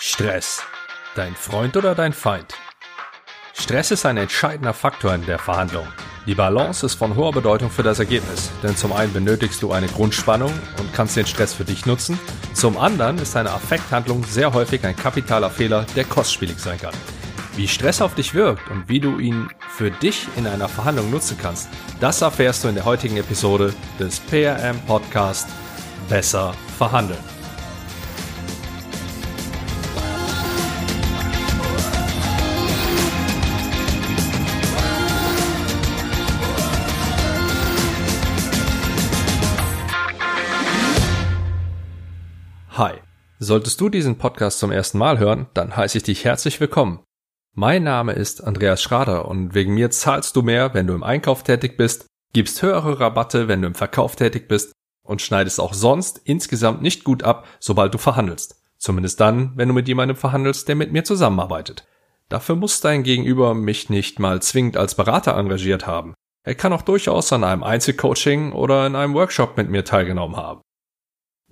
Stress. Dein Freund oder dein Feind? Stress ist ein entscheidender Faktor in der Verhandlung. Die Balance ist von hoher Bedeutung für das Ergebnis, denn zum einen benötigst du eine Grundspannung und kannst den Stress für dich nutzen, zum anderen ist eine Affekthandlung sehr häufig ein kapitaler Fehler, der kostspielig sein kann. Wie Stress auf dich wirkt und wie du ihn für dich in einer Verhandlung nutzen kannst, das erfährst du in der heutigen Episode des PRM Podcast Besser verhandeln. Solltest du diesen Podcast zum ersten Mal hören, dann heiße ich dich herzlich willkommen. Mein Name ist Andreas Schrader und wegen mir zahlst du mehr, wenn du im Einkauf tätig bist, gibst höhere Rabatte, wenn du im Verkauf tätig bist und schneidest auch sonst insgesamt nicht gut ab, sobald du verhandelst. Zumindest dann, wenn du mit jemandem verhandelst, der mit mir zusammenarbeitet. Dafür muss dein Gegenüber mich nicht mal zwingend als Berater engagiert haben. Er kann auch durchaus an einem Einzelcoaching oder in einem Workshop mit mir teilgenommen haben.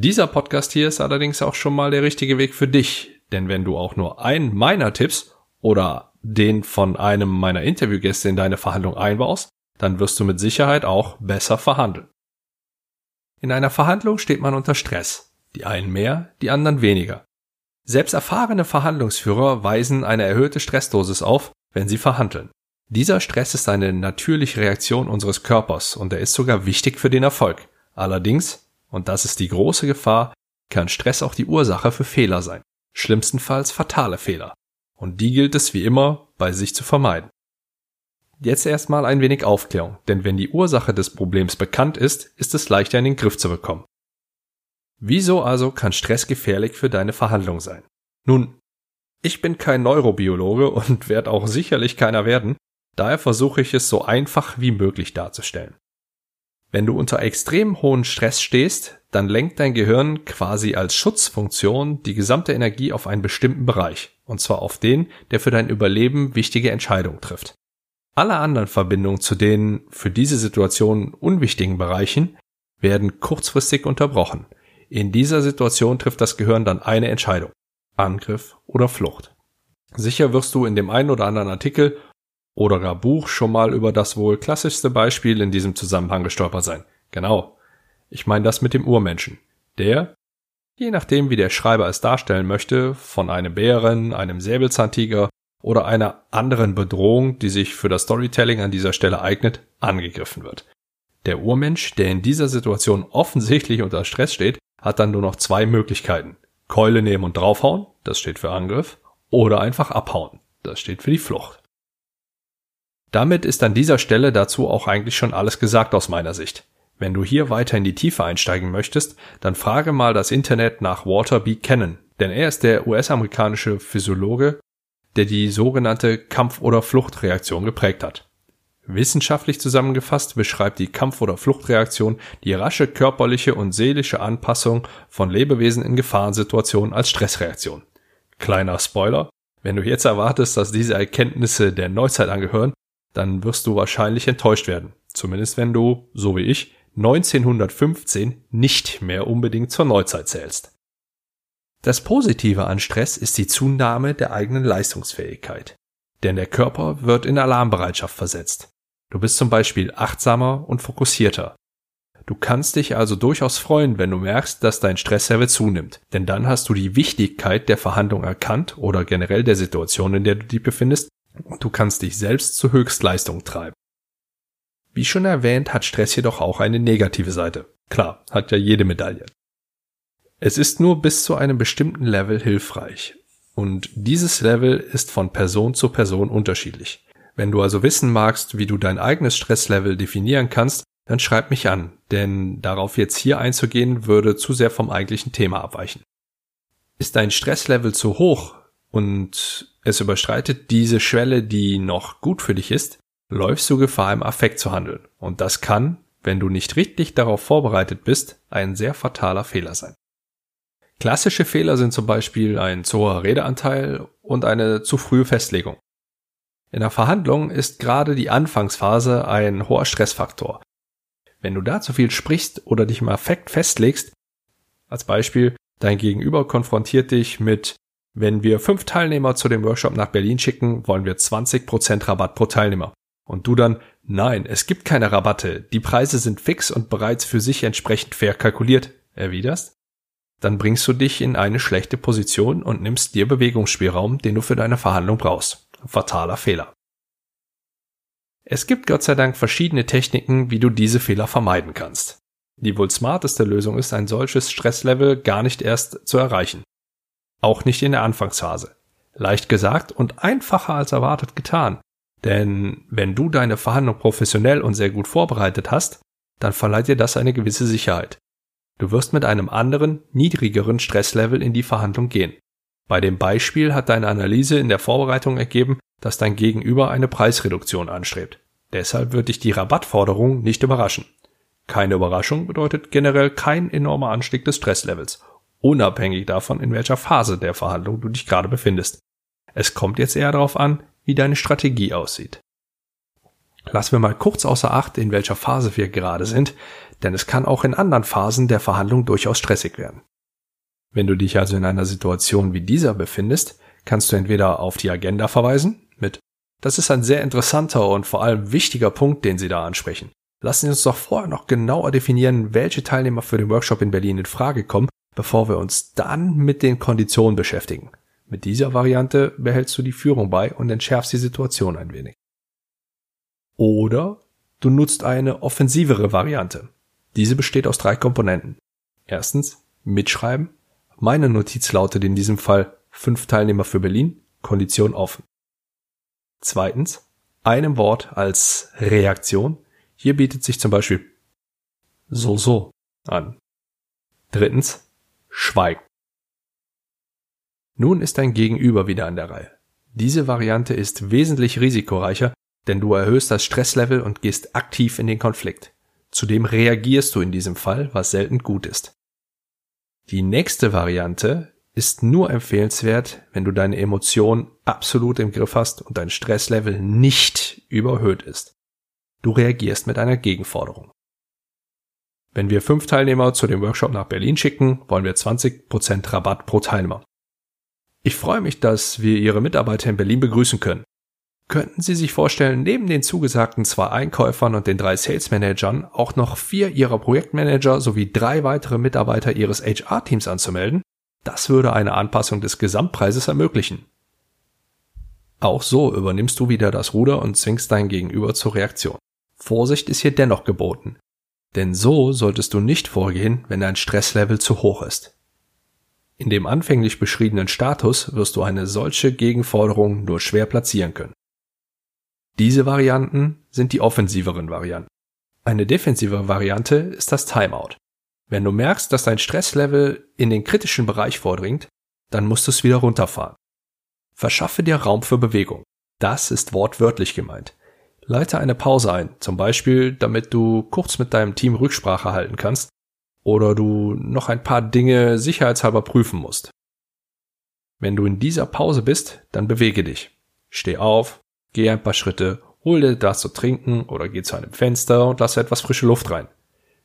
Dieser Podcast hier ist allerdings auch schon mal der richtige Weg für dich, denn wenn du auch nur einen meiner Tipps oder den von einem meiner Interviewgäste in deine Verhandlung einbaust, dann wirst du mit Sicherheit auch besser verhandeln. In einer Verhandlung steht man unter Stress. Die einen mehr, die anderen weniger. Selbst erfahrene Verhandlungsführer weisen eine erhöhte Stressdosis auf, wenn sie verhandeln. Dieser Stress ist eine natürliche Reaktion unseres Körpers und er ist sogar wichtig für den Erfolg. Allerdings, und das ist die große Gefahr, kann Stress auch die Ursache für Fehler sein. Schlimmstenfalls fatale Fehler und die gilt es wie immer bei sich zu vermeiden. Jetzt erstmal ein wenig Aufklärung, denn wenn die Ursache des Problems bekannt ist, ist es leichter in den Griff zu bekommen. Wieso also kann Stress gefährlich für deine Verhandlung sein? Nun, ich bin kein Neurobiologe und werde auch sicherlich keiner werden, daher versuche ich es so einfach wie möglich darzustellen. Wenn du unter extrem hohen Stress stehst, dann lenkt dein Gehirn quasi als Schutzfunktion die gesamte Energie auf einen bestimmten Bereich, und zwar auf den, der für dein Überleben wichtige Entscheidungen trifft. Alle anderen Verbindungen zu den für diese Situation unwichtigen Bereichen werden kurzfristig unterbrochen. In dieser Situation trifft das Gehirn dann eine Entscheidung. Angriff oder Flucht. Sicher wirst du in dem einen oder anderen Artikel oder gar Buch schon mal über das wohl klassischste Beispiel in diesem Zusammenhang gestolpert sein. Genau. Ich meine das mit dem Urmenschen. Der, je nachdem wie der Schreiber es darstellen möchte, von einem Bären, einem Säbelzahntiger oder einer anderen Bedrohung, die sich für das Storytelling an dieser Stelle eignet, angegriffen wird. Der Urmensch, der in dieser Situation offensichtlich unter Stress steht, hat dann nur noch zwei Möglichkeiten. Keule nehmen und draufhauen, das steht für Angriff, oder einfach abhauen, das steht für die Flucht. Damit ist an dieser Stelle dazu auch eigentlich schon alles gesagt aus meiner Sicht. Wenn du hier weiter in die Tiefe einsteigen möchtest, dann frage mal das Internet nach Walter B. Cannon, denn er ist der US-amerikanische Physiologe, der die sogenannte Kampf- oder Fluchtreaktion geprägt hat. Wissenschaftlich zusammengefasst beschreibt die Kampf- oder Fluchtreaktion die rasche körperliche und seelische Anpassung von Lebewesen in Gefahrensituationen als Stressreaktion. Kleiner Spoiler, wenn du jetzt erwartest, dass diese Erkenntnisse der Neuzeit angehören, dann wirst du wahrscheinlich enttäuscht werden. Zumindest wenn du, so wie ich, 1915 nicht mehr unbedingt zur Neuzeit zählst. Das Positive an Stress ist die Zunahme der eigenen Leistungsfähigkeit. Denn der Körper wird in Alarmbereitschaft versetzt. Du bist zum Beispiel achtsamer und fokussierter. Du kannst dich also durchaus freuen, wenn du merkst, dass dein Stresslevel zunimmt. Denn dann hast du die Wichtigkeit der Verhandlung erkannt oder generell der Situation, in der du dich befindest und du kannst dich selbst zur Höchstleistung treiben. Wie schon erwähnt, hat Stress jedoch auch eine negative Seite. Klar, hat ja jede Medaille. Es ist nur bis zu einem bestimmten Level hilfreich. Und dieses Level ist von Person zu Person unterschiedlich. Wenn du also wissen magst, wie du dein eigenes Stresslevel definieren kannst, dann schreib mich an, denn darauf jetzt hier einzugehen würde zu sehr vom eigentlichen Thema abweichen. Ist dein Stresslevel zu hoch und es überstreitet diese Schwelle, die noch gut für dich ist, läufst du Gefahr im Affekt zu handeln. Und das kann, wenn du nicht richtig darauf vorbereitet bist, ein sehr fataler Fehler sein. Klassische Fehler sind zum Beispiel ein zu hoher Redeanteil und eine zu frühe Festlegung. In der Verhandlung ist gerade die Anfangsphase ein hoher Stressfaktor. Wenn du da zu viel sprichst oder dich im Affekt festlegst, als Beispiel, dein Gegenüber konfrontiert dich mit Wenn wir fünf Teilnehmer zu dem Workshop nach Berlin schicken, wollen wir 20% Rabatt pro Teilnehmer. Und du dann, nein, es gibt keine Rabatte, die Preise sind fix und bereits für sich entsprechend fair kalkuliert, erwiderst? Dann bringst du dich in eine schlechte Position und nimmst dir Bewegungsspielraum, den du für deine Verhandlung brauchst. Fataler Fehler. Es gibt Gott sei Dank verschiedene Techniken, wie du diese Fehler vermeiden kannst. Die wohl smarteste Lösung ist, ein solches Stresslevel gar nicht erst zu erreichen. Auch nicht in der Anfangsphase. Leicht gesagt und einfacher als erwartet getan. Denn wenn du deine Verhandlung professionell und sehr gut vorbereitet hast, dann verleiht dir das eine gewisse Sicherheit. Du wirst mit einem anderen, niedrigeren Stresslevel in die Verhandlung gehen. Bei dem Beispiel hat deine Analyse in der Vorbereitung ergeben, dass dein Gegenüber eine Preisreduktion anstrebt. Deshalb wird dich die Rabattforderung nicht überraschen. Keine Überraschung bedeutet generell kein enormer Anstieg des Stresslevels, unabhängig davon, in welcher Phase der Verhandlung du dich gerade befindest. Es kommt jetzt eher darauf an, wie deine Strategie aussieht. Lassen wir mal kurz außer Acht, in welcher Phase wir gerade sind, denn es kann auch in anderen Phasen der Verhandlung durchaus stressig werden. Wenn du dich also in einer Situation wie dieser befindest, kannst du entweder auf die Agenda verweisen mit Das ist ein sehr interessanter und vor allem wichtiger Punkt, den Sie da ansprechen. Lassen Sie uns doch vorher noch genauer definieren, welche Teilnehmer für den Workshop in Berlin in Frage kommen, bevor wir uns dann mit den Konditionen beschäftigen. Mit dieser Variante behältst du die Führung bei und entschärfst die Situation ein wenig. Oder du nutzt eine offensivere Variante. Diese besteht aus drei Komponenten. Erstens mitschreiben. Meine Notiz lautet in diesem Fall fünf Teilnehmer für Berlin, Kondition offen. Zweitens einem Wort als Reaktion. Hier bietet sich zum Beispiel so so an. Drittens Schweigen. Nun ist dein Gegenüber wieder an der Reihe. Diese Variante ist wesentlich risikoreicher, denn du erhöhst das Stresslevel und gehst aktiv in den Konflikt. Zudem reagierst du in diesem Fall, was selten gut ist. Die nächste Variante ist nur empfehlenswert, wenn du deine Emotionen absolut im Griff hast und dein Stresslevel nicht überhöht ist. Du reagierst mit einer Gegenforderung. Wenn wir fünf Teilnehmer zu dem Workshop nach Berlin schicken, wollen wir 20% Rabatt pro Teilnehmer. Ich freue mich, dass wir Ihre Mitarbeiter in Berlin begrüßen können. Könnten Sie sich vorstellen, neben den zugesagten zwei Einkäufern und den drei Sales Managern auch noch vier Ihrer Projektmanager sowie drei weitere Mitarbeiter Ihres HR-Teams anzumelden? Das würde eine Anpassung des Gesamtpreises ermöglichen. Auch so übernimmst du wieder das Ruder und zwingst dein Gegenüber zur Reaktion. Vorsicht ist hier dennoch geboten. Denn so solltest du nicht vorgehen, wenn dein Stresslevel zu hoch ist. In dem anfänglich beschriebenen Status wirst du eine solche Gegenforderung nur schwer platzieren können. Diese Varianten sind die offensiveren Varianten. Eine defensive Variante ist das Timeout. Wenn du merkst, dass dein Stresslevel in den kritischen Bereich vordringt, dann musst du es wieder runterfahren. Verschaffe dir Raum für Bewegung. Das ist wortwörtlich gemeint. Leite eine Pause ein, zum Beispiel, damit du kurz mit deinem Team Rücksprache halten kannst oder du noch ein paar Dinge sicherheitshalber prüfen musst. Wenn du in dieser Pause bist, dann bewege dich. Steh auf, Geh ein paar Schritte, hol dir das zu trinken oder geh zu einem Fenster und lasse etwas frische Luft rein.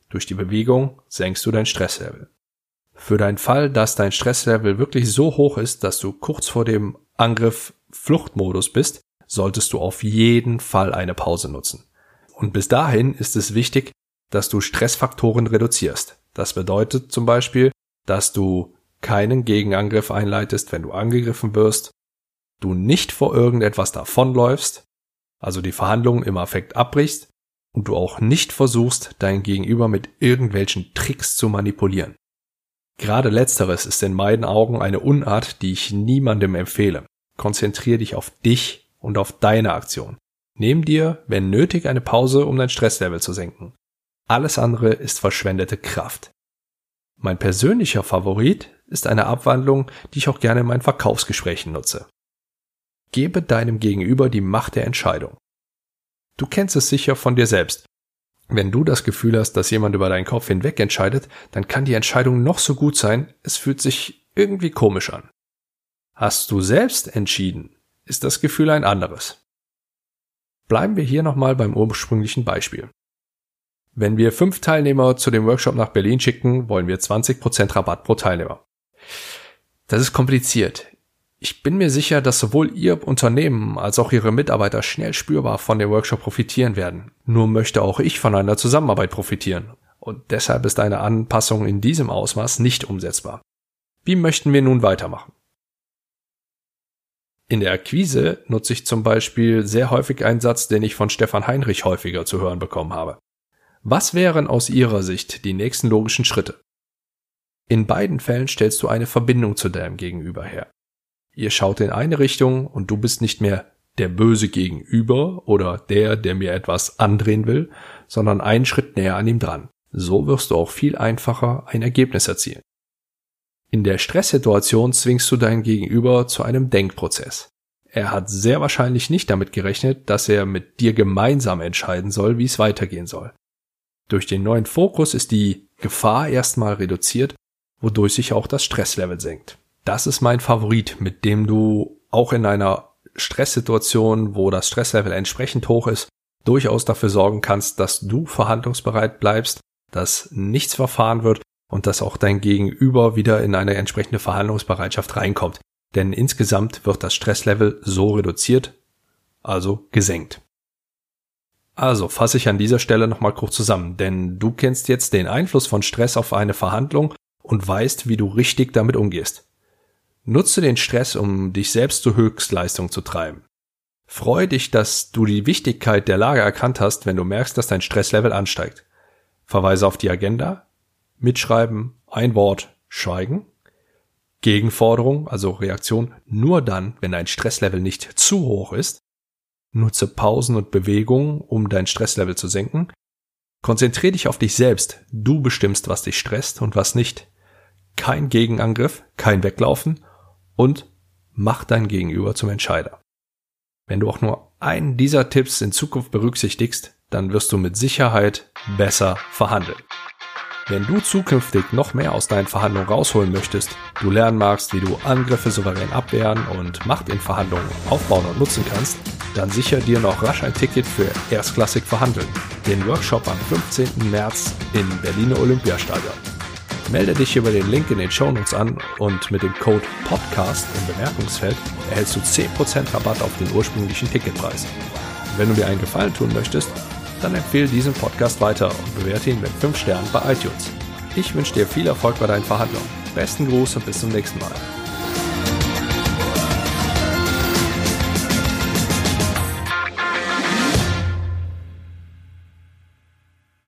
Durch die Bewegung senkst du dein Stresslevel. Für deinen Fall, dass dein Stresslevel wirklich so hoch ist, dass du kurz vor dem Angriff Fluchtmodus bist, solltest du auf jeden Fall eine Pause nutzen. Und bis dahin ist es wichtig, dass du Stressfaktoren reduzierst. Das bedeutet zum Beispiel, dass du keinen Gegenangriff einleitest, wenn du angegriffen wirst du nicht vor irgendetwas davonläufst, also die Verhandlungen im Affekt abbrichst und du auch nicht versuchst, dein Gegenüber mit irgendwelchen Tricks zu manipulieren. Gerade letzteres ist in meinen Augen eine Unart, die ich niemandem empfehle. Konzentriere dich auf dich und auf deine Aktion. Nimm dir, wenn nötig, eine Pause, um dein Stresslevel zu senken. Alles andere ist verschwendete Kraft. Mein persönlicher Favorit ist eine Abwandlung, die ich auch gerne in meinen Verkaufsgesprächen nutze. Gebe deinem Gegenüber die Macht der Entscheidung. Du kennst es sicher von dir selbst. Wenn du das Gefühl hast, dass jemand über deinen Kopf hinweg entscheidet, dann kann die Entscheidung noch so gut sein, es fühlt sich irgendwie komisch an. Hast du selbst entschieden, ist das Gefühl ein anderes. Bleiben wir hier nochmal beim ursprünglichen Beispiel. Wenn wir fünf Teilnehmer zu dem Workshop nach Berlin schicken, wollen wir 20% Rabatt pro Teilnehmer. Das ist kompliziert. Ich bin mir sicher, dass sowohl Ihr Unternehmen als auch Ihre Mitarbeiter schnell spürbar von dem Workshop profitieren werden. Nur möchte auch ich von einer Zusammenarbeit profitieren. Und deshalb ist eine Anpassung in diesem Ausmaß nicht umsetzbar. Wie möchten wir nun weitermachen? In der Akquise nutze ich zum Beispiel sehr häufig einen Satz, den ich von Stefan Heinrich häufiger zu hören bekommen habe. Was wären aus Ihrer Sicht die nächsten logischen Schritte? In beiden Fällen stellst du eine Verbindung zu deinem Gegenüber her. Ihr schaut in eine Richtung und du bist nicht mehr der böse Gegenüber oder der, der mir etwas andrehen will, sondern einen Schritt näher an ihm dran. So wirst du auch viel einfacher ein Ergebnis erzielen. In der Stresssituation zwingst du deinen Gegenüber zu einem Denkprozess. Er hat sehr wahrscheinlich nicht damit gerechnet, dass er mit dir gemeinsam entscheiden soll, wie es weitergehen soll. Durch den neuen Fokus ist die Gefahr erstmal reduziert, wodurch sich auch das Stresslevel senkt das ist mein Favorit, mit dem du auch in einer Stresssituation, wo das Stresslevel entsprechend hoch ist, durchaus dafür sorgen kannst, dass du verhandlungsbereit bleibst, dass nichts verfahren wird und dass auch dein Gegenüber wieder in eine entsprechende Verhandlungsbereitschaft reinkommt. Denn insgesamt wird das Stresslevel so reduziert, also gesenkt. Also fasse ich an dieser Stelle nochmal kurz zusammen, denn du kennst jetzt den Einfluss von Stress auf eine Verhandlung und weißt, wie du richtig damit umgehst. Nutze den Stress, um dich selbst zur Höchstleistung zu treiben. Freu dich, dass du die Wichtigkeit der Lage erkannt hast, wenn du merkst, dass dein Stresslevel ansteigt. Verweise auf die Agenda, mitschreiben, ein Wort, schweigen. Gegenforderung, also Reaktion, nur dann, wenn dein Stresslevel nicht zu hoch ist. Nutze Pausen und Bewegungen, um dein Stresslevel zu senken. Konzentriere dich auf dich selbst. Du bestimmst, was dich stresst und was nicht. Kein Gegenangriff, kein Weglaufen und mach dein Gegenüber zum Entscheider. Wenn du auch nur einen dieser Tipps in Zukunft berücksichtigst, dann wirst du mit Sicherheit besser verhandeln. Wenn du zukünftig noch mehr aus deinen Verhandlungen rausholen möchtest, du lernen magst, wie du Angriffe souverän abwehren und Macht in Verhandlungen aufbauen und nutzen kannst, dann sicher dir noch rasch ein Ticket für Erstklassig Verhandeln, den Workshop am 15. März in Berliner Olympiastadion. Melde dich über den Link in den Shownotes an und mit dem Code PODCAST im Bemerkungsfeld erhältst du 10% Rabatt auf den ursprünglichen Ticketpreis. wenn du dir einen Gefallen tun möchtest, dann empfehle diesen Podcast weiter und bewerte ihn mit 5 Sternen bei iTunes. Ich wünsche dir viel Erfolg bei deinen Verhandlungen. Besten Gruß und bis zum nächsten Mal.